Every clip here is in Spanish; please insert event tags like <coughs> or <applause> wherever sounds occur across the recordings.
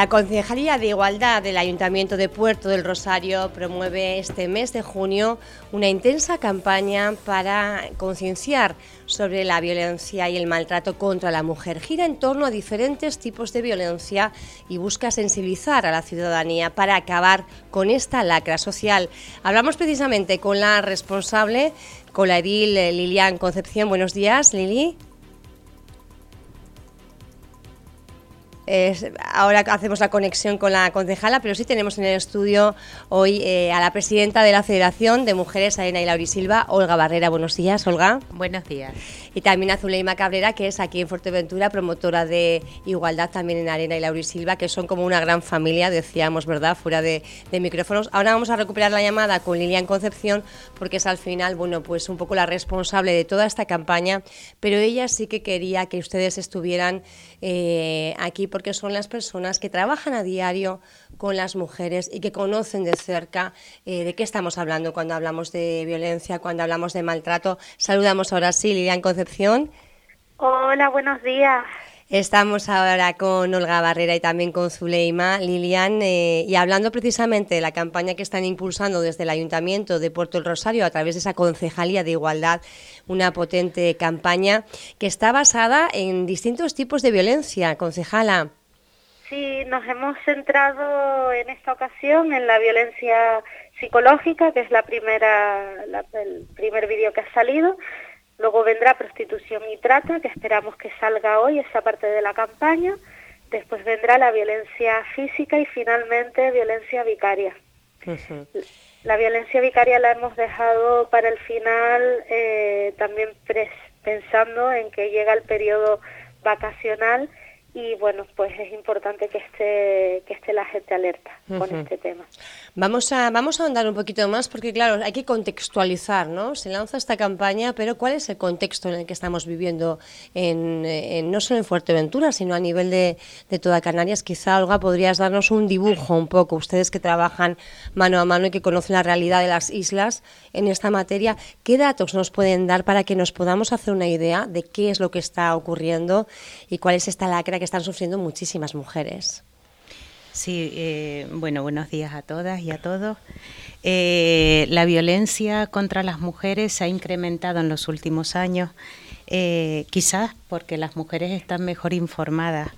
La Concejalía de Igualdad del Ayuntamiento de Puerto del Rosario promueve este mes de junio una intensa campaña para concienciar sobre la violencia y el maltrato contra la mujer. Gira en torno a diferentes tipos de violencia y busca sensibilizar a la ciudadanía para acabar con esta lacra social. Hablamos precisamente con la responsable, con la edil eh, Lilian Concepción. Buenos días, Lili. Ahora hacemos la conexión con la concejala, pero sí tenemos en el estudio hoy eh, a la presidenta de la Federación de Mujeres Arena y Laurisilva, Olga Barrera. Buenos días, Olga. Buenos días. Y también a Zuleima Cabrera, que es aquí en Fuerteventura, promotora de igualdad también en Arena y Laurisilva, que son como una gran familia, decíamos, ¿verdad?, fuera de, micrófonos. Ahora vamos a recuperar la llamada con Lilian Concepción, porque es al final, bueno, pues un poco la responsable de toda esta campaña, pero ella sí que quería que ustedes estuvieran eh, aquí porque son las personas que trabajan a diario con las mujeres y que conocen de cerca eh, de qué estamos hablando cuando hablamos de violencia, cuando hablamos de maltrato. Saludamos ahora sí, Lilian Concepción. Hola, buenos días. Estamos ahora con Olga Barrera y también con Zuleima, Lilian, eh, y hablando precisamente de la campaña que están impulsando desde el Ayuntamiento de Puerto del Rosario a través de esa Concejalía de Igualdad, una potente campaña que está basada en distintos tipos de violencia, concejala. Sí, nos hemos centrado en esta ocasión en la violencia psicológica, que es la primera, el primer vídeo que ha salido, Luego vendrá prostitución y trata, que esperamos que salga hoy, esa parte de la campaña. Después vendrá la violencia física y finalmente violencia vicaria. La violencia vicaria la hemos dejado para el final eh, también pensando en que llega el periodo vacacional y bueno, pues es importante que esté, que esté la gente alerta con este tema. Vamos a, vamos a andar un poquito más porque claro, hay que contextualizar, ¿no? Se lanza esta campaña, pero ¿cuál es el contexto en el que estamos viviendo en, no solo en Fuerteventura, sino a nivel de, de, toda Canarias? Quizá, Olga, podrías darnos un dibujo un poco, ustedes que trabajan mano a mano y que conocen la realidad de las islas en esta materia, ¿qué datos nos pueden dar para que nos podamos hacer una idea de qué es lo que está ocurriendo y cuál es esta lacra que están sufriendo muchísimas mujeres. Sí, eh, bueno, buenos días a todas y a todos. Eh, la violencia contra las mujeres se ha incrementado en los últimos años, eh, quizás porque las mujeres están mejor informadas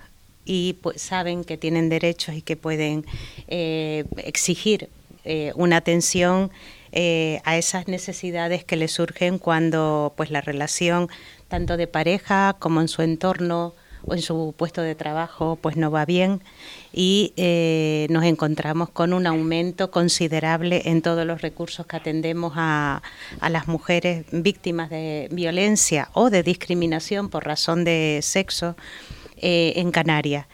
y pues, saben que tienen derechos y que pueden exigir una atención a esas necesidades que les surgen cuando pues la relación tanto de pareja como en su entorno en su puesto de trabajo pues no va bien y eh, nos encontramos con un aumento considerable en todos los recursos que atendemos a, las mujeres víctimas de violencia o de discriminación por razón de sexo eh, en Canarias.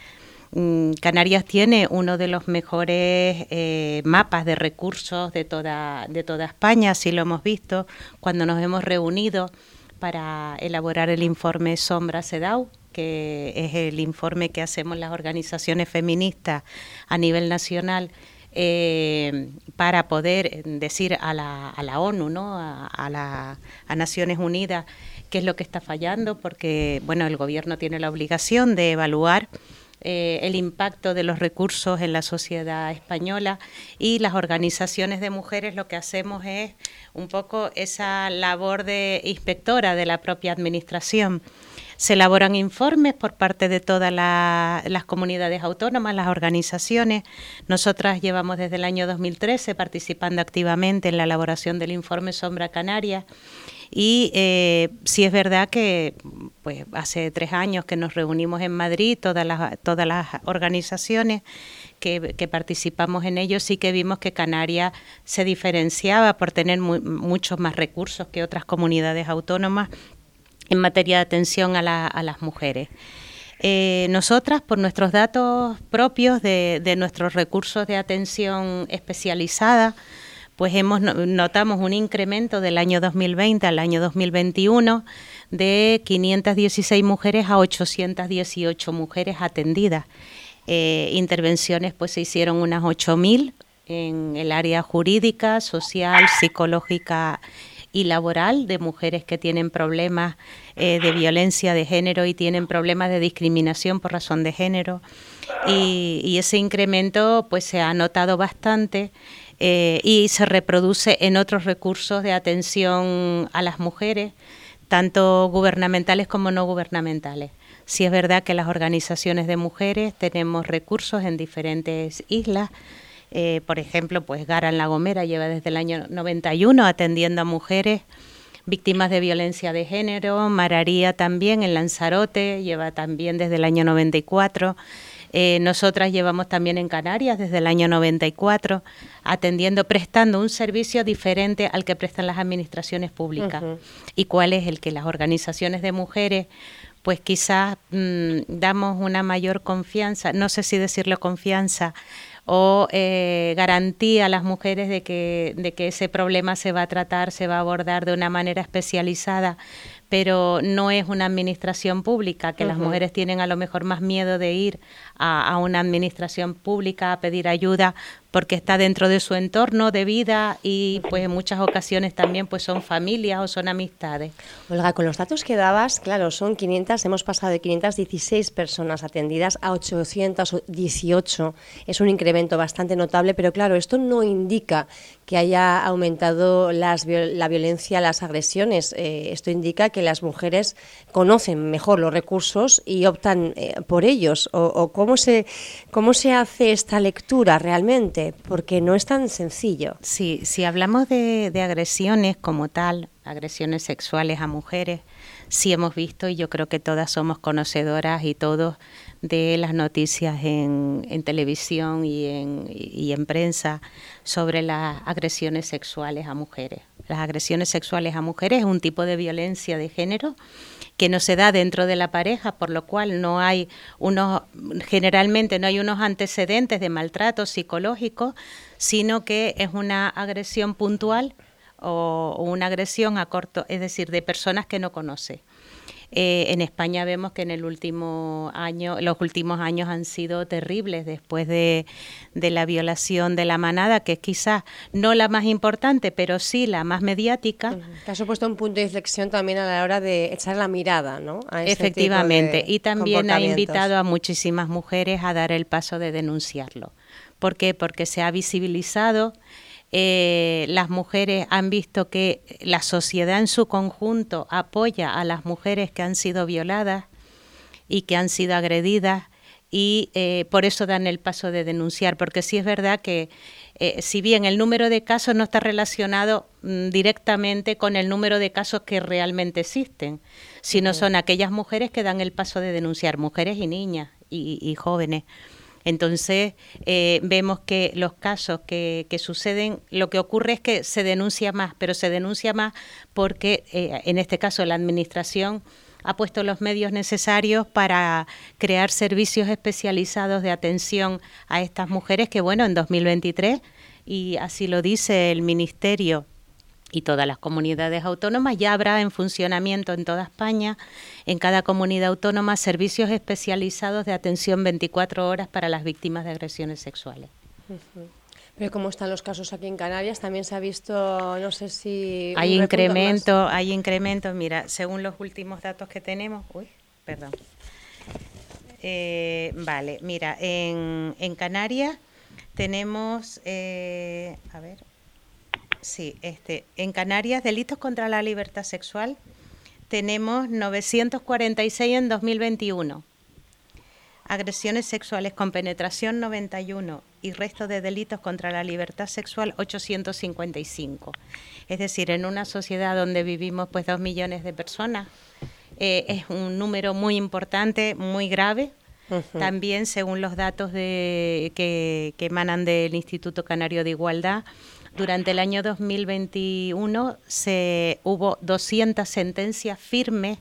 Mm, Canarias tiene uno de los mejores eh, mapas de recursos de toda, de toda España, así lo hemos visto cuando nos hemos reunido para elaborar el informe Sombra CEDAW, que es el informe que hacemos las organizaciones feministas a nivel nacional eh, para poder decir a la, a la ONU, ¿no? a, la, a Naciones Unidas, qué es lo que está fallando, porque bueno, el gobierno tiene la obligación de evaluar eh, el impacto de los recursos en la sociedad española y las organizaciones de mujeres lo que hacemos es un poco esa labor de inspectora de la propia administración. Se elaboran informes por parte de todas las comunidades autónomas, las organizaciones. Nosotras llevamos desde el año 2013 participando activamente en la elaboración del informe Sombra Canaria y eh, sí es verdad que pues hace tres años que nos reunimos en Madrid, todas las, todas las organizaciones que, participamos en ello, sí que vimos que Canarias se diferenciaba por tener muchos más recursos que otras comunidades autónomas en materia de atención a, las mujeres. Eh, nosotras, por nuestros datos propios de, de nuestros recursos de atención especializada, pues hemos notamos un incremento del año 2020 al año 2021 de 516 mujeres a 818 mujeres atendidas. Eh, intervenciones pues se hicieron unas 8.000 en el área jurídica, social, psicológica y laboral de mujeres que tienen problemas eh, de violencia de género y tienen problemas de discriminación por razón de género. y, ese incremento pues se ha notado bastante eh, y se reproduce en otros recursos de atención a las mujeres, tanto gubernamentales como no gubernamentales. Sí es verdad que las organizaciones de mujeres tenemos recursos en diferentes islas. Eh, por ejemplo, pues Gara en La Gomera lleva desde el año 91 atendiendo a mujeres víctimas de violencia de género. Mararía también en Lanzarote lleva también desde el año 94. Eh, nosotras llevamos también en Canarias desde el año 94, atendiendo, prestando un servicio diferente al que prestan las administraciones públicas. ¿Y cuál es el que las organizaciones de mujeres, pues quizás mm, damos una mayor confianza, no sé si decirlo confianza, o eh, garantía a las mujeres de que, de que ese problema se va a tratar, se va a abordar de una manera especializada, pero no es una administración pública, que las mujeres tienen a lo mejor más miedo de ir a, una administración pública a pedir ayuda porque está dentro de su entorno de vida y pues en muchas ocasiones también pues son familias o son amistades. Olga, con los datos que dabas, claro, son 500, hemos pasado de 516 personas atendidas a 818. Es un incremento bastante notable, pero claro, esto no indica que haya aumentado las, la violencia, las agresiones. Eh, esto indica que las mujeres conocen mejor los recursos y optan eh, por ellos. O, o cómo, se, ¿Cómo se hace esta lectura realmente? Porque no es tan sencillo. Sí, si hablamos de, de agresiones como tal, agresiones sexuales a mujeres, sí hemos visto y yo creo que todas somos conocedoras y todos de las noticias en, en televisión y en, y en prensa sobre las agresiones sexuales a mujeres. Las agresiones sexuales a mujeres es un tipo de violencia de género que no se da dentro de la pareja, por lo cual no hay unos, generalmente no hay unos antecedentes de maltrato psicológico, sino que es una agresión puntual o, o una agresión a corto, es decir, de personas que no conoce. Eh, en España vemos que en el último año, los últimos años han sido terribles después de, la violación de la manada, que es quizás no la más importante, pero sí la más mediática. Que ha supuesto un punto de inflexión también a la hora de echar la mirada, ¿no? Efectivamente, y también ha invitado a muchísimas mujeres a dar el paso de denunciarlo. ¿Por qué? Porque se ha visibilizado eh, las mujeres han visto que la sociedad en su conjunto apoya a las mujeres que han sido violadas y que han sido agredidas y eh, por eso dan el paso de denunciar, porque sí es verdad que eh, si bien el número de casos no está relacionado mm, directamente con el número de casos que realmente existen, sino son aquellas mujeres que dan el paso de denunciar, mujeres y niñas y jóvenes. Entonces, eh, vemos que los casos que, suceden, lo que ocurre es que se denuncia más, pero se denuncia más porque, eh, en este caso, la Administración ha puesto los medios necesarios para crear servicios especializados de atención a estas mujeres que, bueno, en 2023, y así lo dice el Ministerio, y todas las comunidades autónomas. Ya habrá en funcionamiento en toda España, en cada comunidad autónoma, servicios especializados de atención 24 horas para las víctimas de agresiones sexuales. Pero cómo están los casos aquí en Canarias, también se ha visto, no sé si hay incremento, hay incremento. Mira, según los últimos datos que tenemos, uy, perdón. Eh, vale, mira, en, en Canarias tenemos, eh, a ver, Sí, este, en Canarias, delitos contra la libertad sexual, tenemos 946 en 2021. Agresiones sexuales con penetración 91 y resto de delitos contra la libertad sexual 855. Es decir, en una sociedad donde vivimos pues dos millones de personas, eh, es un número muy importante, muy grave. También, según los datos de, que, que emanan del Instituto Canario de Igualdad, durante el año 2021 se hubo 200 sentencias firmes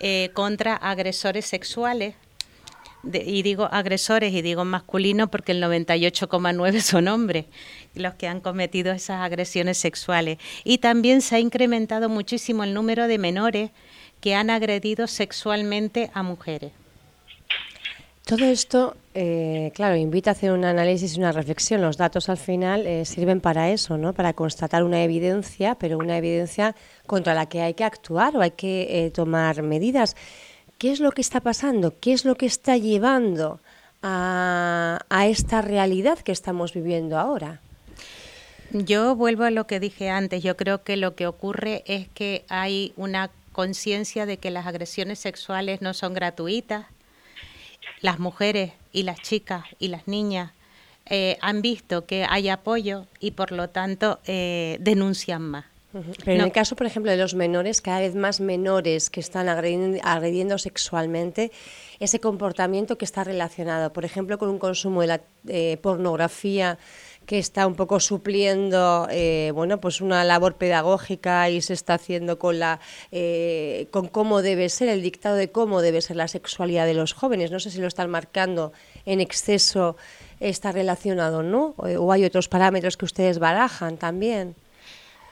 eh, contra agresores sexuales. y digo agresores y digo masculino porque el 98,9 son hombres los que han cometido esas agresiones sexuales. Y también se ha incrementado muchísimo el número de menores que han agredido sexualmente a mujeres. Todo esto, eh, claro, invita a hacer un análisis y una reflexión. Los datos al final eh, sirven para eso, ¿no? Para constatar una evidencia, pero una evidencia contra la que hay que actuar o hay que eh, tomar medidas. ¿Qué es lo que está pasando? ¿Qué es lo que está llevando a, a esta realidad que estamos viviendo ahora? Yo vuelvo a lo que dije antes, yo creo que lo que ocurre es que hay una conciencia de que las agresiones sexuales no son gratuitas. Las mujeres y las chicas y las niñas eh, han visto que hay apoyo y por lo tanto eh, denuncian más. Pero en el caso, por ejemplo, de los menores, cada vez más menores que están agrediendo, sexualmente, ese comportamiento que está relacionado, por ejemplo, con un consumo de la eh, pornografía que está un poco supliendo eh, bueno pues una labor pedagógica y se está haciendo con la eh, con cómo debe ser el dictado de cómo debe ser la sexualidad de los jóvenes. No sé si lo están marcando en exceso está relacionado no o, hay otros parámetros que ustedes barajan también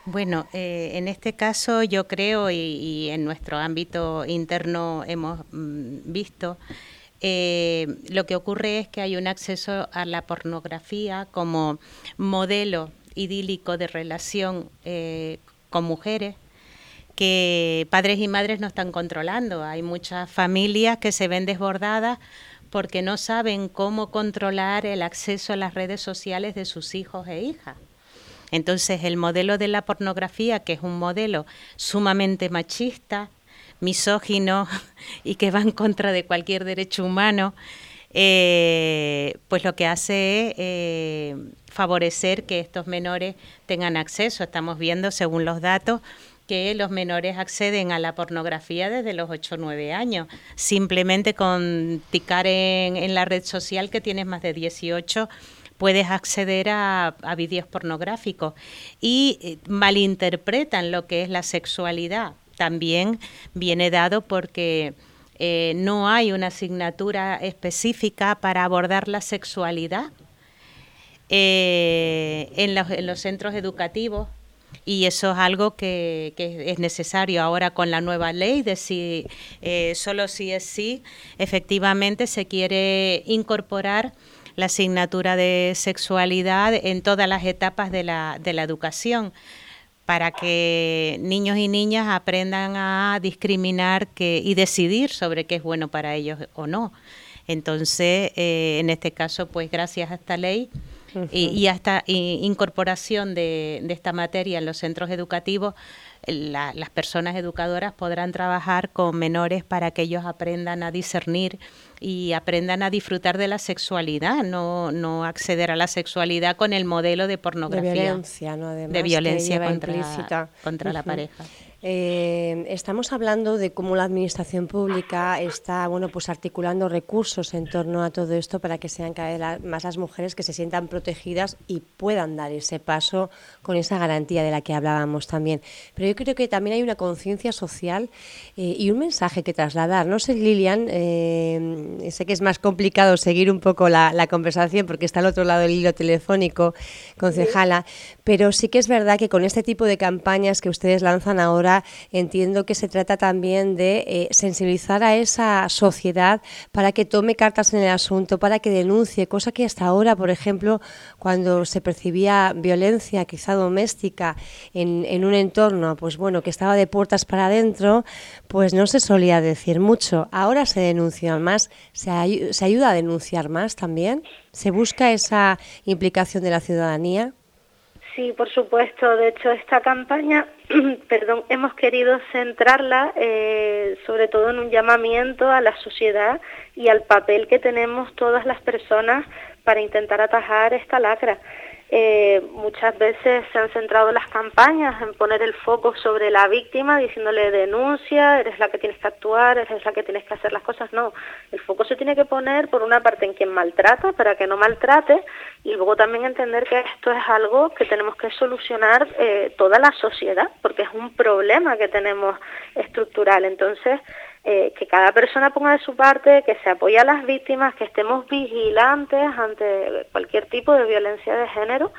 bueno, eh, en este caso yo creo y, en nuestro ámbito interno hemos mm, visto eh, lo que ocurre es que hay un acceso a la pornografía como modelo idílico de relación eh, con mujeres que padres y madres no están controlando. Hay muchas familias que se ven desbordadas porque no saben cómo controlar el acceso a las redes sociales de sus hijos e hijas. Entonces, el modelo de la pornografía, que es un modelo sumamente machista, misógino <laughs> y que va en contra de cualquier derecho humano, eh, pues lo que hace es eh, favorecer que estos menores tengan acceso. Estamos viendo, según los datos, que los menores acceden a la pornografía desde los 8 o 9 años, simplemente con ticar en, la red social que tienes más de 18 puedes acceder a, vídeos pornográficos. Y eh, malinterpretan lo que es la sexualidad también viene dado porque eh, no hay una asignatura específica para abordar la sexualidad eh, en, los, centros educativos. Y eso es algo que, es necesario ahora con la nueva ley de si eh, solo si es sí, efectivamente se quiere incorporar la asignatura de sexualidad en todas las etapas de la, de la educación para que niños y niñas aprendan a discriminar que, y decidir sobre qué es bueno para ellos o no. Entonces, eh, en este caso, pues gracias a esta ley y, a esta incorporación de, de, esta materia en los centros educativos, las personas educadoras podrán trabajar con menores para que ellos aprendan a discernir y aprendan a disfrutar de la sexualidad, no, no acceder a la sexualidad con el modelo de pornografía. De violencia, ¿no? de violencia contra, contra la pareja. Eh, estamos hablando de cómo la administración pública está bueno, pues articulando recursos en torno a todo esto para que sean cada vez más las mujeres que se sientan protegidas y puedan dar ese paso con esa garantía de la que hablábamos también. Pero yo creo que también hay una conciencia social eh, y un mensaje que trasladar. No sé, Lilian, eh, sé que es más complicado seguir un poco la, conversación porque está al otro lado del hilo telefónico, concejala, pero sí que es verdad que con este tipo de campañas que ustedes lanzan ahora, entiendo que se trata también de eh, sensibilizar a esa sociedad para que tome cartas en el asunto, para que denuncie, cosa que hasta ahora, por ejemplo, cuando se percibía violencia quizá doméstica en, un entorno, pues bueno, que estaba de puertas para adentro, pues no se solía decir mucho. Ahora se denuncia más, se, se ayuda a denunciar más también, se busca esa implicación de la ciudadanía. Sí, por supuesto. De hecho, esta campaña, <clears throat> perdón, hemos querido centrarla eh, sobre todo en un llamamiento a la sociedad y al papel que tenemos todas las personas para intentar atajar esta lacra. Eh, muchas veces se han centrado las campañas en poner el foco sobre la víctima, diciéndole denuncia, eres la que tienes que actuar, eres la que tienes que hacer las cosas. No, el foco se tiene que poner por una parte en quien maltrata, para que no maltrate, y luego también entender que esto es algo que tenemos que solucionar eh, toda la sociedad, porque es un problema que tenemos estructural. Entonces, eh, que cada persona ponga de su parte, que se apoye a las víctimas, que estemos vigilantes ante cualquier tipo de violencia de género.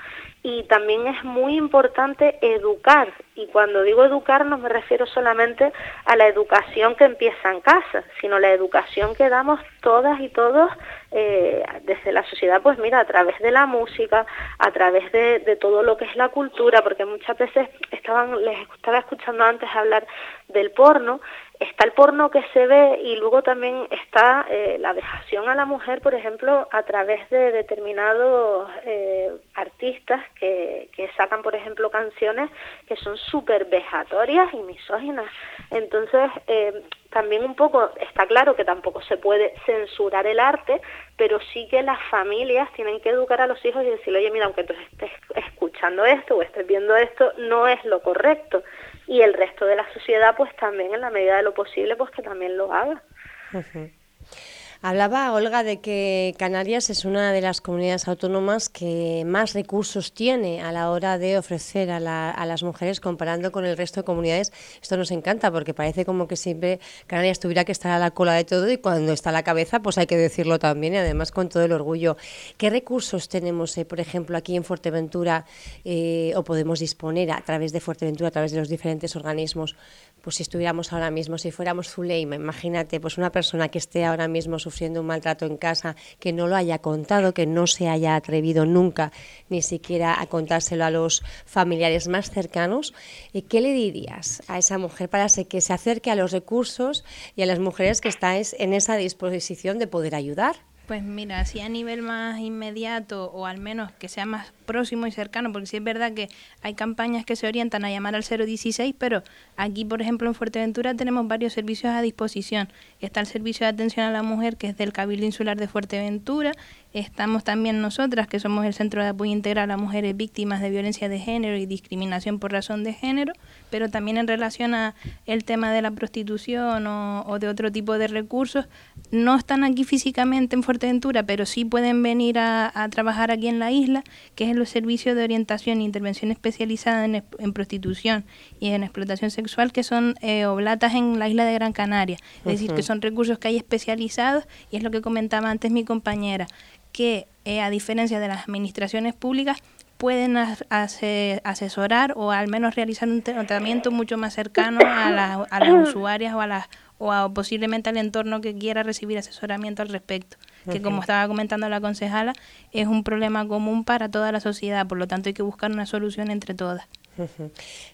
Y también es muy importante educar. Y cuando digo educar no me refiero solamente a la educación que empieza en casa, sino la educación que damos todas y todos eh, desde la sociedad, pues mira, a través de la música, a través de, de, todo lo que es la cultura, porque muchas veces estaban, les estaba escuchando antes hablar del porno, está el porno que se ve y luego también está eh, la vejación a la mujer, por ejemplo, a través de determinados eh, artistas que, que, sacan, por ejemplo, canciones que son súper vejatorias y misóginas. Entonces, eh, también un poco está claro que tampoco se puede censurar el arte, pero sí que las familias tienen que educar a los hijos y decirle, oye, mira, aunque tú estés escuchando esto o estés viendo esto, no es lo correcto y el resto de la sociedad pues también en la medida de lo posible pues que también lo haga. Hablaba Olga de que Canarias es una de las comunidades autónomas que más recursos tiene a la hora de ofrecer a, las mujeres comparando con el resto de comunidades. Esto nos encanta porque parece como que siempre Canarias tuviera que estar a la cola de todo y cuando está a la cabeza pues hay que decirlo también y además con todo el orgullo. ¿Qué recursos tenemos, eh, por ejemplo, aquí en Fuerteventura eh, o podemos disponer a través de Fuerteventura, a través de los diferentes organismos pues si estuviéramos ahora mismo, si fuéramos Zuleima, imagínate, pues una persona que esté ahora mismo sufriendo un maltrato en casa, que no lo haya contado, que no se haya atrevido nunca ni siquiera a contárselo a los familiares más cercanos, eh, ¿qué le dirías a esa mujer para que se acerque a los recursos y a las mujeres que estáis en esa disposición de poder ayudar? Pues mira, si a nivel más inmediato o al menos que sea más próximo y cercano, porque sí es verdad que hay campañas que se orientan a llamar al 016, pero aquí, por ejemplo, en Fuerteventura tenemos varios servicios a disposición. Está el servicio de atención a la mujer, que es del Cabildo Insular de Fuerteventura. Estamos también nosotras, que somos el Centro de Apoyo Integral a Mujeres Víctimas de Violencia de Género y Discriminación por Razón de Género, pero también en relación a el tema de la prostitución o, de otro tipo de recursos. No están aquí físicamente en Fuerteventura, pero sí pueden venir a, a trabajar aquí en la isla, que es los servicios de orientación e intervención especializada en, prostitución y en explotación sexual que son eh, oblatas en la isla de Gran Canaria. Es decir, que son recursos que hay especializados y es lo que comentaba antes mi compañera, que eh, a diferencia de las administraciones públicas, pueden asesorar o al menos realizar un tratamiento mucho más cercano a, a las <coughs> usuarias o a las o posiblemente al entorno que quiera recibir asesoramiento al respecto, que como estaba comentando la concejala, es un problema común para toda la sociedad, por lo tanto hay que buscar una solución entre todas.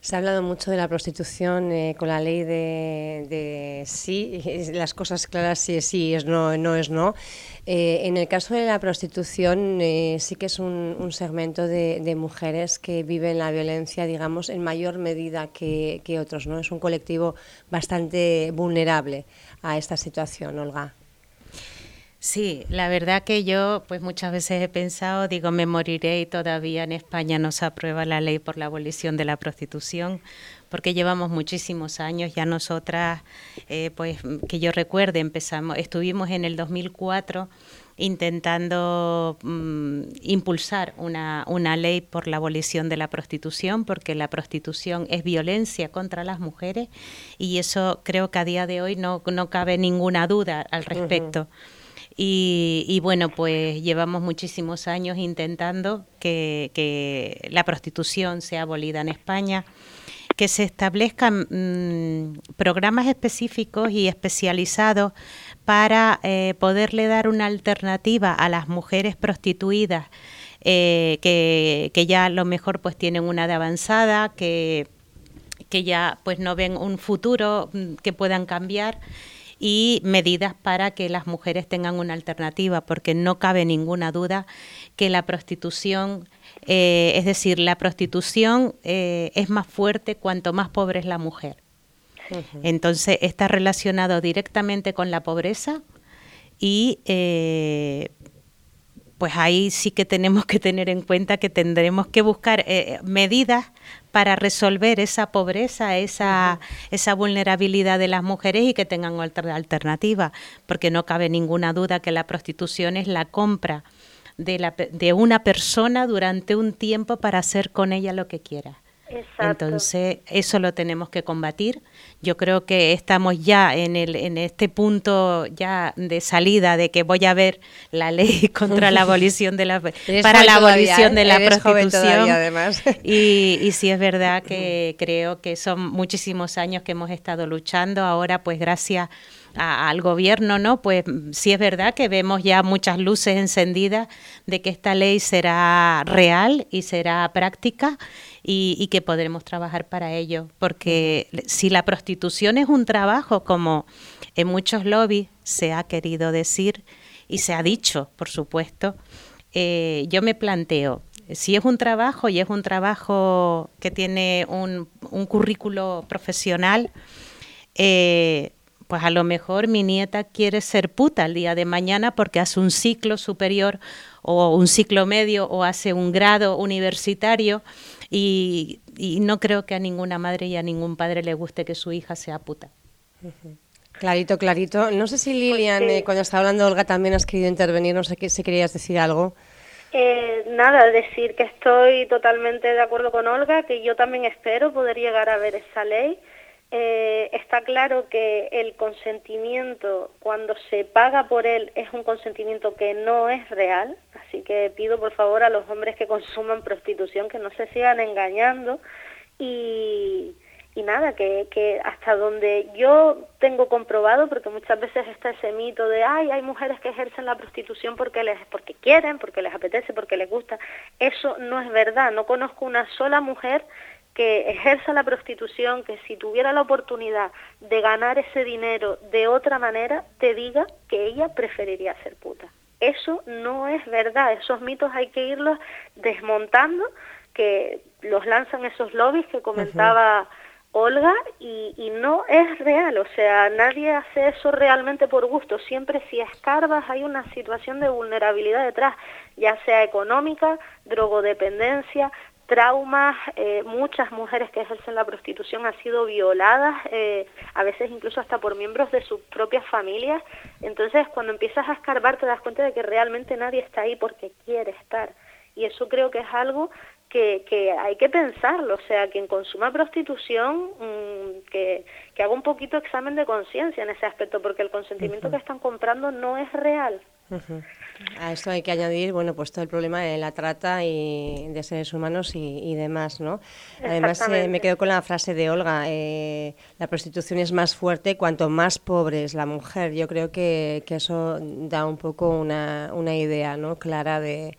Se ha hablado mucho de la prostitución eh, con la ley de, sí, las cosas claras sí es sí, es no, no es no. Eh, en el caso de la prostitución eh, sí que es un, segmento de, mujeres que viven la violencia, digamos, en mayor medida que, que otros, ¿no? Es un colectivo bastante vulnerable a esta situación, Olga. Sí, la verdad que yo pues muchas veces he pensado, digo, me moriré y todavía en España no se aprueba la ley por la abolición de la prostitución, porque llevamos muchísimos años, ya nosotras, eh, pues que yo recuerde, empezamos, estuvimos en el 2004 intentando mm, impulsar una, una ley por la abolición de la prostitución, porque la prostitución es violencia contra las mujeres y eso creo que a día de hoy no, no cabe ninguna duda al respecto. Y, bueno, pues llevamos muchísimos años intentando que, la prostitución sea abolida en España, que se establezcan mm, programas específicos y especializados para eh, poderle dar una alternativa a las mujeres prostituidas eh, que, que, ya a lo mejor pues tienen una edad avanzada, que, que ya pues no ven un futuro mm, que puedan cambiar y medidas para que las mujeres tengan una alternativa, porque no cabe ninguna duda que la prostitución, eh, es decir, la prostitución eh, es más fuerte cuanto más pobre es la mujer. Entonces está relacionado directamente con la pobreza y eh, pues ahí sí que tenemos que tener en cuenta que tendremos que buscar medidas para resolver esa pobreza, esa, esa vulnerabilidad de las mujeres y que tengan otra alternativa, porque no cabe ninguna duda que la prostitución es la compra de, la, de una persona durante un tiempo para hacer con ella lo que quiera. Entonces, eso lo tenemos que combatir. Yo creo que estamos ya en, el, en este punto ya de salida de que voy a ver la ley <laughs> contra la <laughs> abolición de la para la abolición de la prostitución. además. <laughs> Y, y sí es verdad que creo que son muchísimos años que hemos estado luchando. Ahora, pues gracias al gobierno, ¿no? Pues sí es verdad que vemos ya muchas luces encendidas de que esta ley será real y será práctica y, que podremos trabajar para ello. Porque si la prostitución es un trabajo, como en muchos lobbies se ha querido decir y se ha dicho, por supuesto, eh, yo me planteo, si es un trabajo y es un trabajo que tiene un, currículo profesional, eh, pues a lo mejor mi nieta quiere ser puta el día de mañana porque hace un ciclo superior o un ciclo medio o hace un grado universitario y, no creo que a ninguna madre y a ningún padre le guste que su hija sea puta. Clarito, clarito. No sé si Lilian, pues, eh, cuando estaba hablando Olga, también has querido intervenir, no sé si querías decir algo. Eh, nada, decir que estoy totalmente de acuerdo con Olga, que yo también espero poder llegar a ver esa ley eh, está claro que el consentimiento, cuando se paga por él, es un consentimiento que no es real, así que pido por favor a los hombres que consuman prostitución que no se sigan engañando. Y, nada, que, que, hasta donde yo tengo comprobado, porque muchas veces está ese mito de, ay, hay mujeres que ejercen la prostitución porque, les, porque quieren, porque les apetece, porque les gusta, eso no es verdad, no conozco una sola mujer que ejerza la prostitución, que si tuviera la oportunidad de ganar ese dinero de otra manera, te diga que ella preferiría ser puta. Eso no es verdad, esos mitos hay que irlos desmontando, que los lanzan esos lobbies que comentaba Olga y, y, no es real, o sea, nadie hace eso realmente por gusto, siempre si escarbas hay una situación de vulnerabilidad detrás, ya sea económica, drogodependencia, traumas, eh, muchas mujeres que ejercen la prostitución han sido violadas, eh, a veces incluso hasta por miembros de sus propias familias. Entonces, cuando empiezas a escarbar te das cuenta de que realmente nadie está ahí porque quiere estar. Y eso creo que es algo que, que hay que pensarlo. O sea, quien consuma prostitución, mm, que, que haga un poquito examen de conciencia en ese aspecto, porque el consentimiento que están comprando no es real. A esto hay que añadir, bueno, pues todo el problema de la trata y de seres humanos y, demás, ¿no? Además, eh, me quedo con la frase de Olga, eh, la prostitución es más fuerte cuanto más pobre es la mujer. Yo creo que, que eso da un poco una, una idea, ¿no? Clara de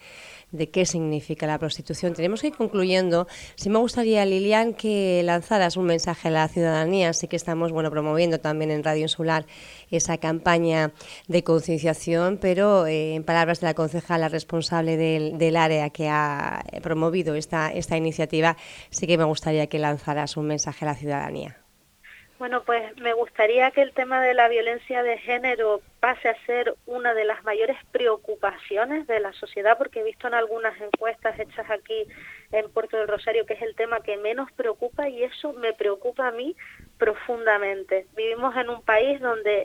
de qué significa la prostitución. Tenemos que ir concluyendo. Sí me gustaría, Lilian, que lanzaras un mensaje a la ciudadanía. Así que estamos bueno, promoviendo también en Radio Insular esa campaña de concienciación, pero eh, en palabras de la concejala responsable del, del, área que ha promovido esta, esta iniciativa, sí que me gustaría que lanzaras un mensaje a la ciudadanía. Bueno, pues me gustaría que el tema de la violencia de género pase a ser una de las mayores preocupaciones de la sociedad, porque he visto en algunas encuestas hechas aquí en Puerto del Rosario que es el tema que menos preocupa y eso me preocupa a mí profundamente. Vivimos en un país donde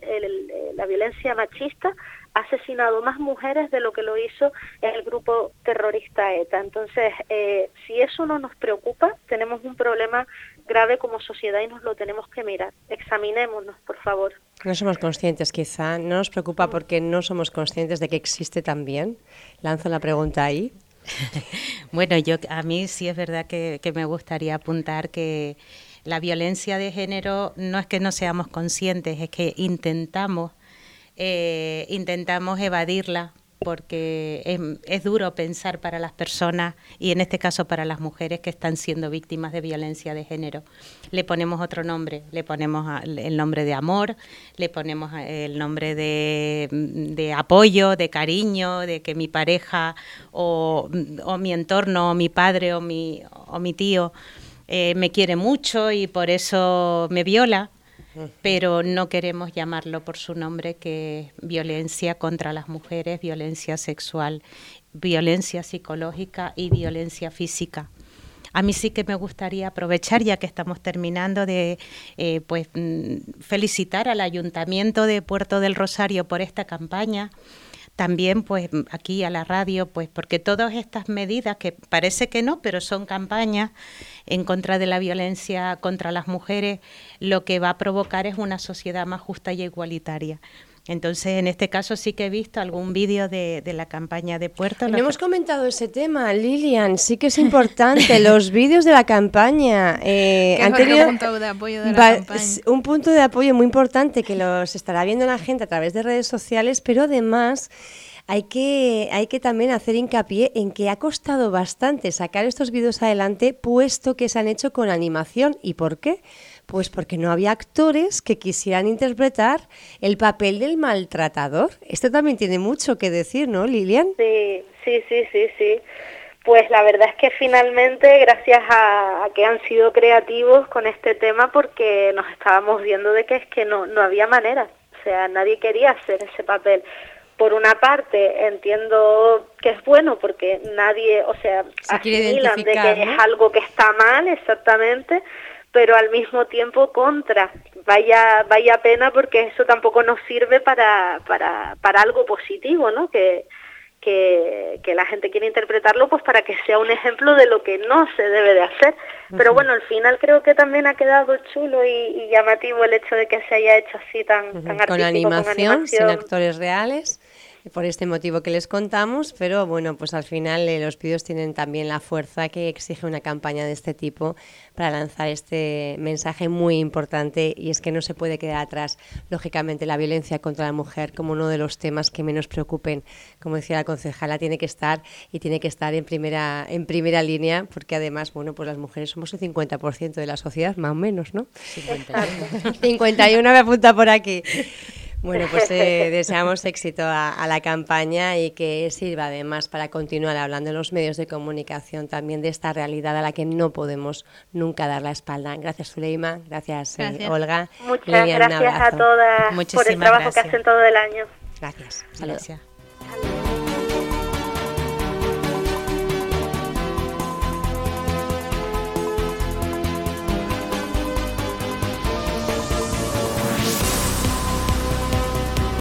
la violencia machista ha asesinado más mujeres de lo que lo hizo el grupo terrorista ETA. Entonces, eh, si eso no nos preocupa, tenemos un problema grave como sociedad y nos lo tenemos que mirar. Examinémonos, por favor. No somos conscientes, quizá. No nos preocupa porque no somos conscientes de que existe también. Lanzo la pregunta ahí. <laughs> bueno, yo a mí sí es verdad que, me gustaría apuntar que la violencia de género no es que no seamos conscientes, es que intentamos eh, intentamos evadirla porque es, duro pensar para las personas y en este caso para las mujeres que están siendo víctimas de violencia de género. Le ponemos otro nombre, le ponemos el nombre de amor, le ponemos el nombre de, apoyo, de cariño, de que mi pareja o, mi entorno, o mi padre o mi, o mi tío eh, me quiere mucho y por eso me viola pero no queremos llamarlo por su nombre, que es violencia contra las mujeres, violencia sexual, violencia psicológica y violencia física. A mí sí que me gustaría aprovechar, ya que estamos terminando, de eh, pues mm, felicitar al Ayuntamiento de Puerto del Rosario por esta campaña también pues aquí a la radio, pues porque todas estas medidas que parece que no, pero son campañas en contra de la violencia contra las mujeres, lo que va a provocar es una sociedad más justa y igualitaria. Entonces, en este caso sí que he visto algún vídeo de, la campaña de Puerto. No hemos comentado ese tema, Lilian, sí que es <laughs> importante, los vídeos de la campaña. Eh, han tenido un punto de apoyo de la campaña. Un punto de apoyo muy importante que los estará viendo la gente a través de redes sociales, pero además hay que, hay que también hacer hincapié en que ha costado bastante sacar estos vídeos adelante, puesto que se han hecho con animación. ¿Y por qué? Pues porque no había actores que quisieran interpretar el papel del maltratador. Esto también tiene mucho que decir, ¿no, Lilian? Sí, sí, sí, sí, sí. Pues la verdad es que finalmente, gracias a, que han sido creativos con este tema, porque nos estábamos viendo de que es que no, no había manera. O sea, nadie quería hacer ese papel por una parte entiendo que es bueno porque nadie, o sea, asimilan de que es algo que está mal exactamente, pero al mismo tiempo contra. Vaya vaya pena porque eso tampoco nos sirve para para para algo positivo, ¿no? Que que, que, la gente quiere interpretarlo pues para que sea un ejemplo de lo que no se debe de hacer. Pero bueno, al final creo que también ha quedado chulo y, llamativo el hecho de que se haya hecho así tan, tan artístico, con animación, sin actores reales por este motivo que les contamos, pero bueno, pues al final eh, los vídeos tienen también la fuerza que exige una campaña de este tipo para lanzar este mensaje muy importante y es que no se puede quedar atrás, lógicamente, la violencia contra la mujer como uno de los temas que menos preocupen. Como decía la concejala, tiene que estar y tiene que estar en primera, en primera línea porque además, bueno, pues las mujeres somos el 50% de la sociedad, más o menos, ¿no? 51. 51 <laughs> me apunta por aquí. Bueno, pues eh, <laughs> deseamos éxito a, la campaña y que sirva además para continuar hablando en los medios de comunicación también de esta realidad a la que no podemos nunca dar la espalda. Gracias, Zuleima. Gracias, eh, Olga. Muchas gracias a todas por el trabajo que hacen todo el año. Gracias. Saludos.